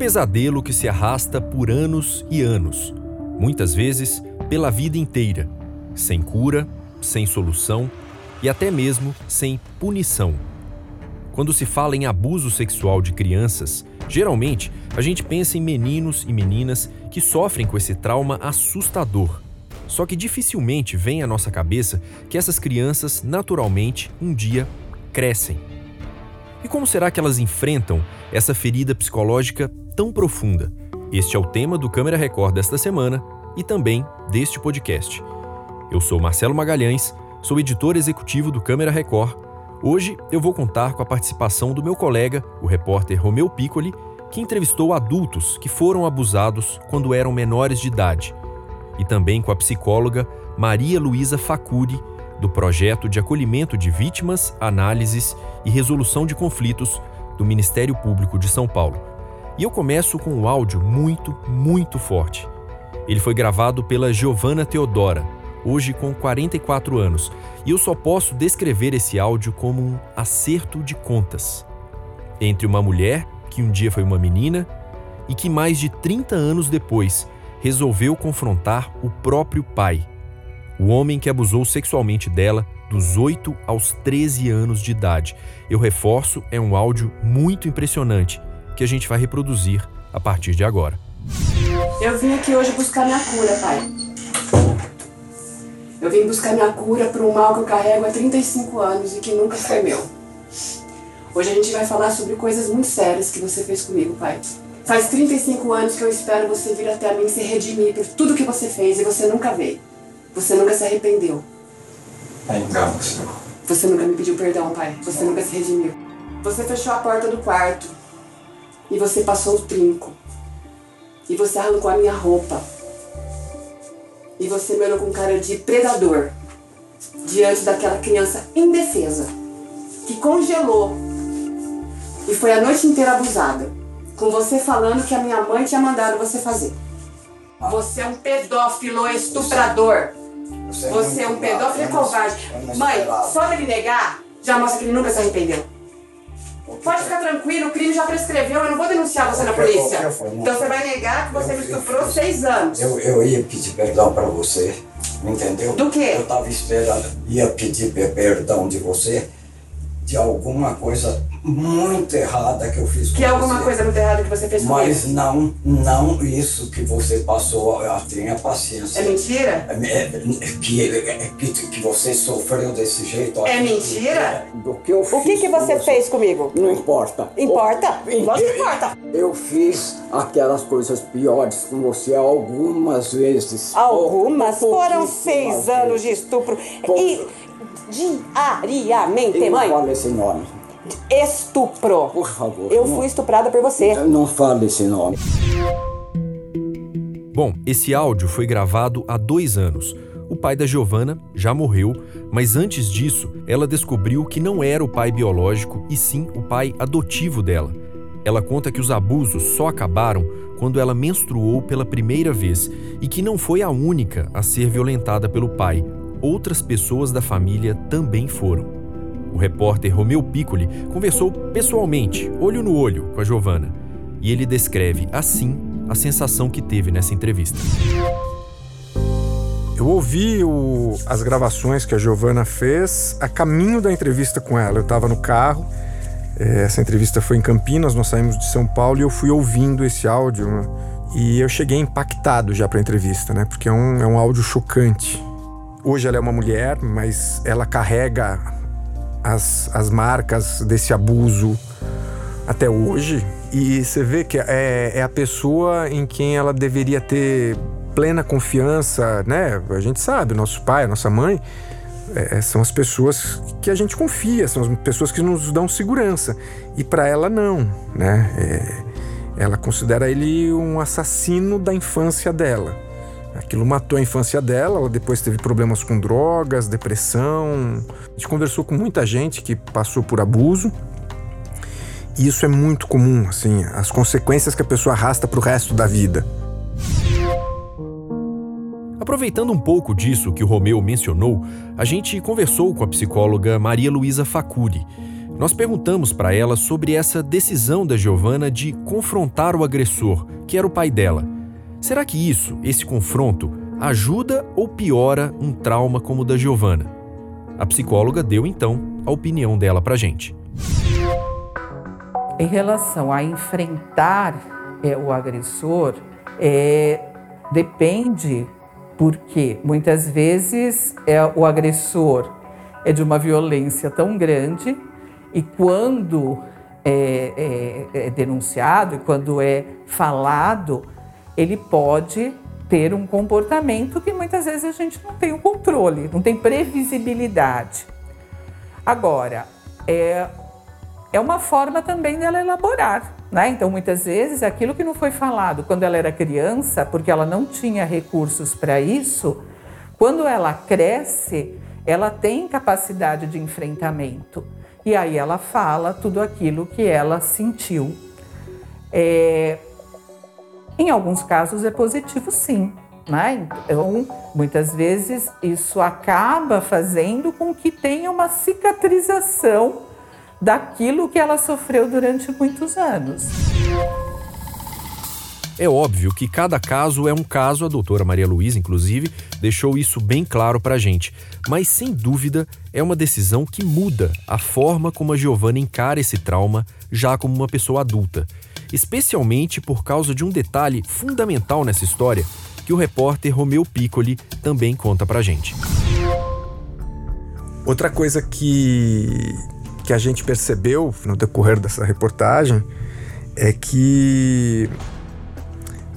pesadelo que se arrasta por anos e anos, muitas vezes pela vida inteira, sem cura, sem solução e até mesmo sem punição. Quando se fala em abuso sexual de crianças, geralmente a gente pensa em meninos e meninas que sofrem com esse trauma assustador. Só que dificilmente vem à nossa cabeça que essas crianças, naturalmente, um dia crescem. E como será que elas enfrentam essa ferida psicológica tão profunda? Este é o tema do Câmera Record desta semana e também deste podcast. Eu sou Marcelo Magalhães, sou editor executivo do Câmera Record. Hoje eu vou contar com a participação do meu colega, o repórter Romeu Piccoli, que entrevistou adultos que foram abusados quando eram menores de idade, e também com a psicóloga Maria Luísa Facuri, do projeto de acolhimento de vítimas, análises e resolução de conflitos do Ministério Público de São Paulo. E eu começo com um áudio muito, muito forte. Ele foi gravado pela Giovanna Teodora, hoje com 44 anos, e eu só posso descrever esse áudio como um acerto de contas. Entre uma mulher, que um dia foi uma menina, e que mais de 30 anos depois resolveu confrontar o próprio pai, o homem que abusou sexualmente dela dos 8 aos 13 anos de idade. Eu reforço, é um áudio muito impressionante que a gente vai reproduzir a partir de agora. Eu vim aqui hoje buscar minha cura, pai. Eu vim buscar minha cura para um mal que eu carrego há 35 anos e que nunca foi meu. Hoje a gente vai falar sobre coisas muito sérias que você fez comigo, pai. Faz 35 anos que eu espero você vir até mim se redimir por tudo que você fez e você nunca veio. Você nunca se arrependeu. É engano, Senhor. Você nunca me pediu perdão, pai. Você nunca se redimiu. Você fechou a porta do quarto e você passou o trinco. E você arrancou a minha roupa. E você me olhou com cara de predador diante daquela criança indefesa que congelou e foi a noite inteira abusada. Com você falando que a minha mãe tinha mandado você fazer. Você é um pedófilo estuprador. Você é um pedófilo e covarde. Mãe, só dele negar já mostra que ele nunca se arrependeu. Pode ficar tranquilo, o crime já prescreveu, eu não vou denunciar você na polícia. Então você vai negar que você me estuprou seis anos. Eu, eu ia pedir perdão pra você, entendeu? Do quê? Eu tava esperando, ia pedir pe- perdão de você de alguma coisa muito errada que eu fiz com Que é alguma você. coisa muito errada que você fez Mas comigo. não, não isso que você passou, tenha paciência. É mentira? É, é, que, que, que você sofreu desse jeito. É mentira? Do que eu O que, fiz que com você fez comigo? Não importa. Importa? Lógico que importa. Eu fiz aquelas coisas piores com você algumas vezes. Algumas foram seis anos de estupro. E diariamente, E não mãe. fale esse nome, Estupro. por favor. Eu não, fui estuprada por você. Não fale esse nome. Bom, esse áudio foi gravado há dois anos. O pai da Giovanna já morreu, mas antes disso, ela descobriu que não era o pai biológico e sim o pai adotivo dela. Ela conta que os abusos só acabaram quando ela menstruou pela primeira vez e que não foi a única a ser violentada pelo pai. Outras pessoas da família também foram. O repórter Romeu Piccoli conversou pessoalmente, olho no olho, com a Giovanna. E ele descreve assim a sensação que teve nessa entrevista. Eu ouvi o- as gravações que a Giovana fez a caminho da entrevista com ela. Eu estava no carro, eh, essa entrevista foi em Campinas, nós saímos de São Paulo e eu fui ouvindo esse áudio né? e eu cheguei impactado já para a entrevista, né? Porque é um, é um áudio chocante. Hoje ela é uma mulher, mas ela carrega as, as marcas desse abuso até hoje. E você vê que é, é a pessoa em quem ela deveria ter plena confiança, né? A gente sabe, nosso pai, nossa mãe, é, são as pessoas que a gente confia, são as pessoas que nos dão segurança. E para ela não, né? É, ela considera ele um assassino da infância dela. Aquilo matou a infância dela, ela depois teve problemas com drogas, depressão. A gente conversou com muita gente que passou por abuso. E isso é muito comum, assim, as consequências que a pessoa arrasta pro resto da vida. Aproveitando um pouco disso que o Romeu mencionou, a gente conversou com a psicóloga Maria Luísa Facuri. Nós perguntamos para ela sobre essa decisão da Giovana de confrontar o agressor, que era o pai dela. Será que isso, esse confronto, ajuda ou piora um trauma como o da Giovana? A psicóloga deu então a opinião dela para gente. Em relação a enfrentar é, o agressor, é, depende porque muitas vezes é, o agressor é de uma violência tão grande e quando é, é, é denunciado e quando é falado, ele pode ter um comportamento que muitas vezes a gente não tem o controle, não tem previsibilidade. Agora, é, é uma forma também dela elaborar, né? Então, muitas vezes, aquilo que não foi falado quando ela era criança, porque ela não tinha recursos para isso, quando ela cresce, ela tem capacidade de enfrentamento. E aí ela fala tudo aquilo que ela sentiu. É, em alguns casos é positivo, sim. Né? Então, muitas vezes isso acaba fazendo com que tenha uma cicatrização daquilo que ela sofreu durante muitos anos. É óbvio que cada caso é um caso, a doutora Maria Luísa, inclusive, deixou isso bem claro para a gente. Mas, sem dúvida, é uma decisão que muda a forma como a Giovana encara esse trauma já como uma pessoa adulta especialmente por causa de um detalhe fundamental nessa história que o repórter Romeu Piccoli também conta pra gente. Outra coisa que, que a gente percebeu no decorrer dessa reportagem é que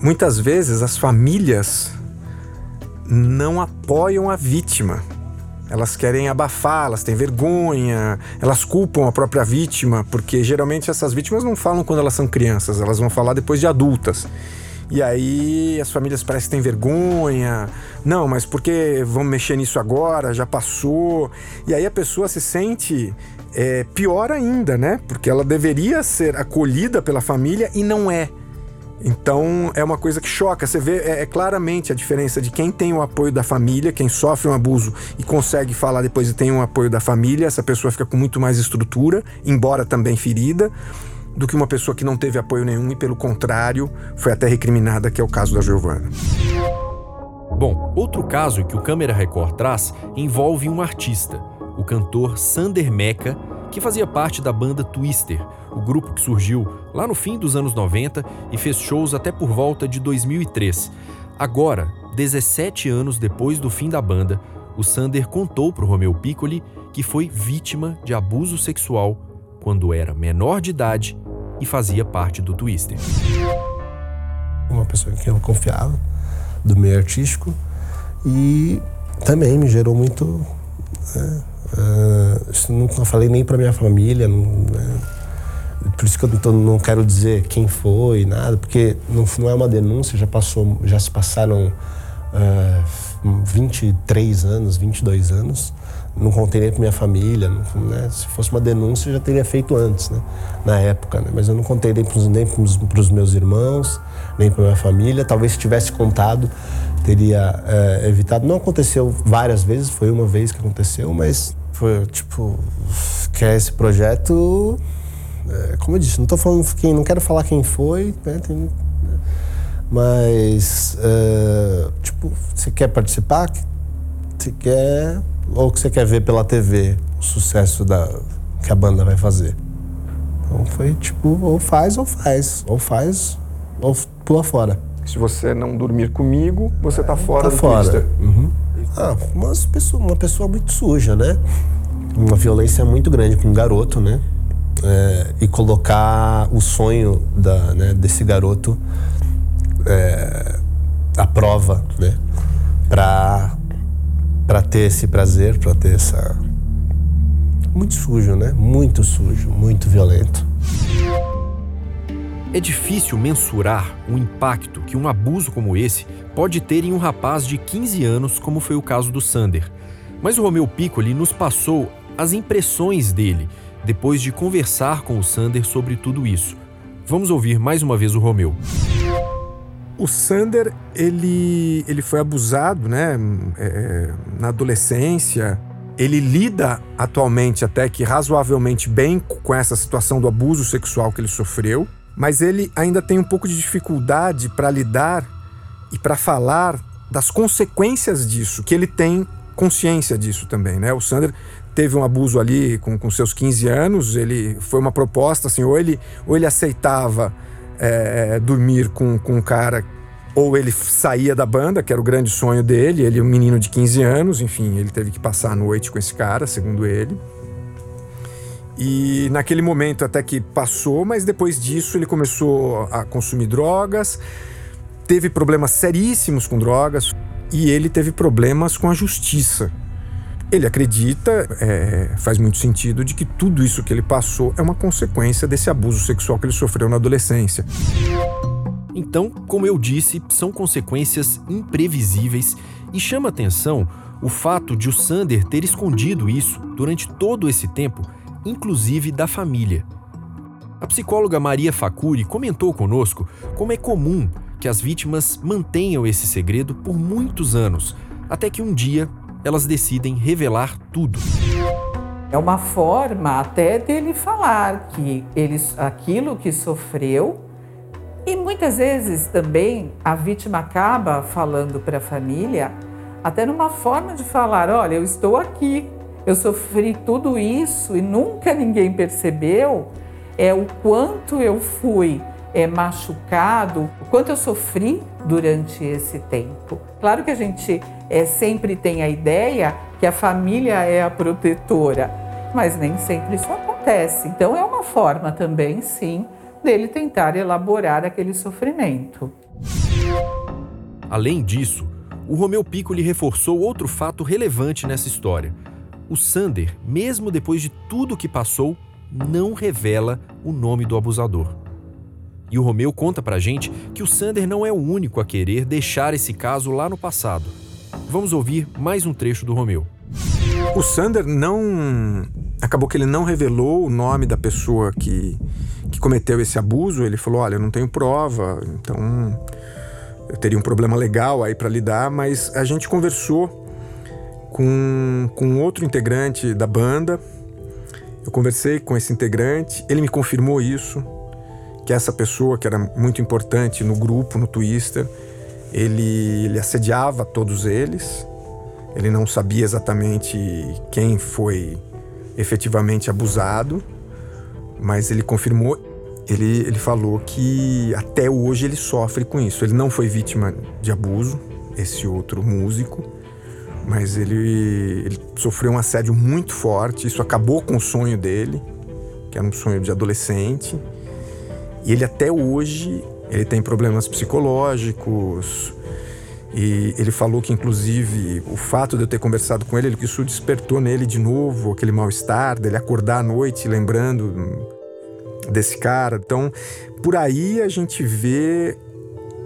muitas vezes as famílias não apoiam a vítima elas querem abafar, elas têm vergonha, elas culpam a própria vítima, porque geralmente essas vítimas não falam quando elas são crianças, elas vão falar depois de adultas. E aí as famílias parecem que têm vergonha. Não, mas por que vamos mexer nisso agora? Já passou. E aí a pessoa se sente é, pior ainda, né? Porque ela deveria ser acolhida pela família e não é. Então é uma coisa que choca. Você vê é, é, claramente a diferença de quem tem o apoio da família, quem sofre um abuso e consegue falar depois e tem um apoio da família, essa pessoa fica com muito mais estrutura, embora também ferida, do que uma pessoa que não teve apoio nenhum e, pelo contrário, foi até recriminada, que é o caso da Giovana. Bom, outro caso que o Câmera Record traz envolve um artista, o cantor Sander Meca, que fazia parte da banda Twister, o grupo que surgiu lá no fim dos anos 90 e fez shows até por volta de 2003. Agora, 17 anos depois do fim da banda, o Sander contou para o Romeu Piccoli que foi vítima de abuso sexual quando era menor de idade e fazia parte do Twister. Uma pessoa em quem eu confiava, do meio artístico, e também me gerou muito. Né, uh, não falei nem para minha família, não, né, por isso que eu não, não, quero dizer quem foi, nada, porque não, não, é uma denúncia, já passou, já se passaram uh, 23 anos, 22 anos. Não contei nem para minha família, não, né? se fosse uma denúncia eu já teria feito antes, né? na época. Né? Mas eu não contei nem para os meus irmãos, nem para minha família. Talvez se tivesse contado, teria uh, evitado. Não aconteceu várias vezes, foi uma vez que aconteceu, mas foi tipo, que é esse projeto é, como eu disse, não tô falando quem, não quero falar quem foi, né, tem, né, mas é, tipo, você quer participar? Você quer ou que você quer ver pela TV o sucesso da que a banda vai fazer? Então foi tipo, ou faz ou faz, ou faz pula fora. Se você não dormir comigo, você tá fora tá do fora. Twister. Uhum. Ah, uma pessoa, uma pessoa muito suja, né? Uma violência muito grande com um garoto, né? é, e colocar o sonho da, né, desse garoto é, à prova, né? Para para ter esse prazer, para ter essa muito sujo, né? Muito sujo, muito violento. É difícil mensurar o impacto que um abuso como esse pode ter em um rapaz de 15 anos, como foi o caso do Sander. Mas o Romeu Piccoli nos passou as impressões dele depois de conversar com o Sander sobre tudo isso. Vamos ouvir mais uma vez o Romeu. O Sander, ele, ele foi abusado, né, é, na adolescência. ele lida atualmente até que razoavelmente bem com essa situação do abuso sexual que ele sofreu, mas ele ainda tem um pouco de dificuldade para lidar e para falar das consequências disso, que ele tem consciência disso também, né? O Sander teve um abuso ali com, com seus 15 anos, ele foi uma proposta assim, ou ele, ou ele aceitava é, dormir com, com um cara ou ele saía da banda, que era o grande sonho dele, ele um menino de 15 anos, enfim, ele teve que passar a noite com esse cara, segundo ele. E naquele momento até que passou, mas depois disso ele começou a consumir drogas, teve problemas seríssimos com drogas e ele teve problemas com a justiça. Ele acredita, é, faz muito sentido, de que tudo isso que ele passou é uma consequência desse abuso sexual que ele sofreu na adolescência. Então, como eu disse, são consequências imprevisíveis e chama atenção o fato de o Sander ter escondido isso durante todo esse tempo, inclusive da família. A psicóloga Maria Facuri comentou conosco como é comum que as vítimas mantenham esse segredo por muitos anos, até que um dia elas decidem revelar tudo. É uma forma até dele falar que ele, aquilo que sofreu e muitas vezes também a vítima acaba falando para a família, até numa forma de falar: olha, eu estou aqui, eu sofri tudo isso e nunca ninguém percebeu é o quanto eu fui é, machucado, o quanto eu sofri durante esse tempo. Claro que a gente é, sempre tem a ideia que a família é a protetora, mas nem sempre isso acontece. Então é uma forma também, sim, dele tentar elaborar aquele sofrimento. Além disso, o Romeu Piccoli reforçou outro fato relevante nessa história. O Sander, mesmo depois de tudo que passou, não revela o nome do abusador. E o Romeu conta pra gente que o Sander não é o único a querer deixar esse caso lá no passado. Vamos ouvir mais um trecho do Romeu. O Sander não. Acabou que ele não revelou o nome da pessoa que, que cometeu esse abuso. Ele falou: Olha, eu não tenho prova, então eu teria um problema legal aí para lidar. Mas a gente conversou com, com outro integrante da banda. Eu conversei com esse integrante, ele me confirmou isso, que essa pessoa que era muito importante no grupo, no Twister, ele, ele assediava todos eles ele não sabia exatamente quem foi efetivamente abusado, mas ele confirmou, ele, ele falou que até hoje ele sofre com isso. Ele não foi vítima de abuso, esse outro músico, mas ele, ele sofreu um assédio muito forte. Isso acabou com o sonho dele, que era um sonho de adolescente. E ele até hoje ele tem problemas psicológicos, e ele falou que, inclusive, o fato de eu ter conversado com ele, isso despertou nele de novo aquele mal-estar, dele acordar à noite lembrando desse cara. Então, por aí a gente vê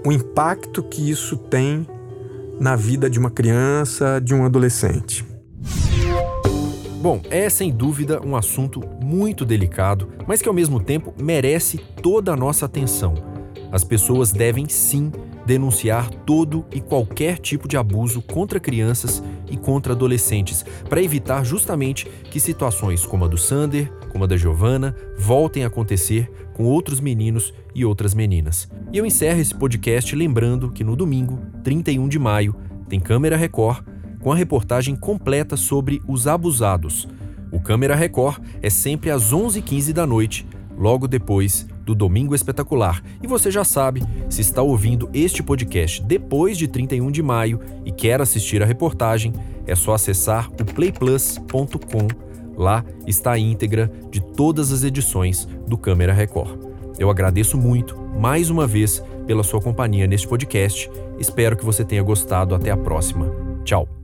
o impacto que isso tem na vida de uma criança, de um adolescente. Bom, é sem dúvida um assunto muito delicado, mas que ao mesmo tempo merece toda a nossa atenção. As pessoas devem sim denunciar todo e qualquer tipo de abuso contra crianças e contra adolescentes, para evitar justamente que situações como a do Sander, como a da Giovana, voltem a acontecer com outros meninos e outras meninas. E eu encerro esse podcast lembrando que no domingo, 31 de maio, tem Câmera Record com a reportagem completa sobre os abusados. O Câmera Record é sempre às 11h15 da noite, logo depois do Domingo Espetacular. E você já sabe, se está ouvindo este podcast depois de 31 de maio e quer assistir a reportagem, é só acessar o playplus.com. Lá está a íntegra de todas as edições do Câmera Record. Eu agradeço muito, mais uma vez, pela sua companhia neste podcast. Espero que você tenha gostado. Até a próxima. Tchau.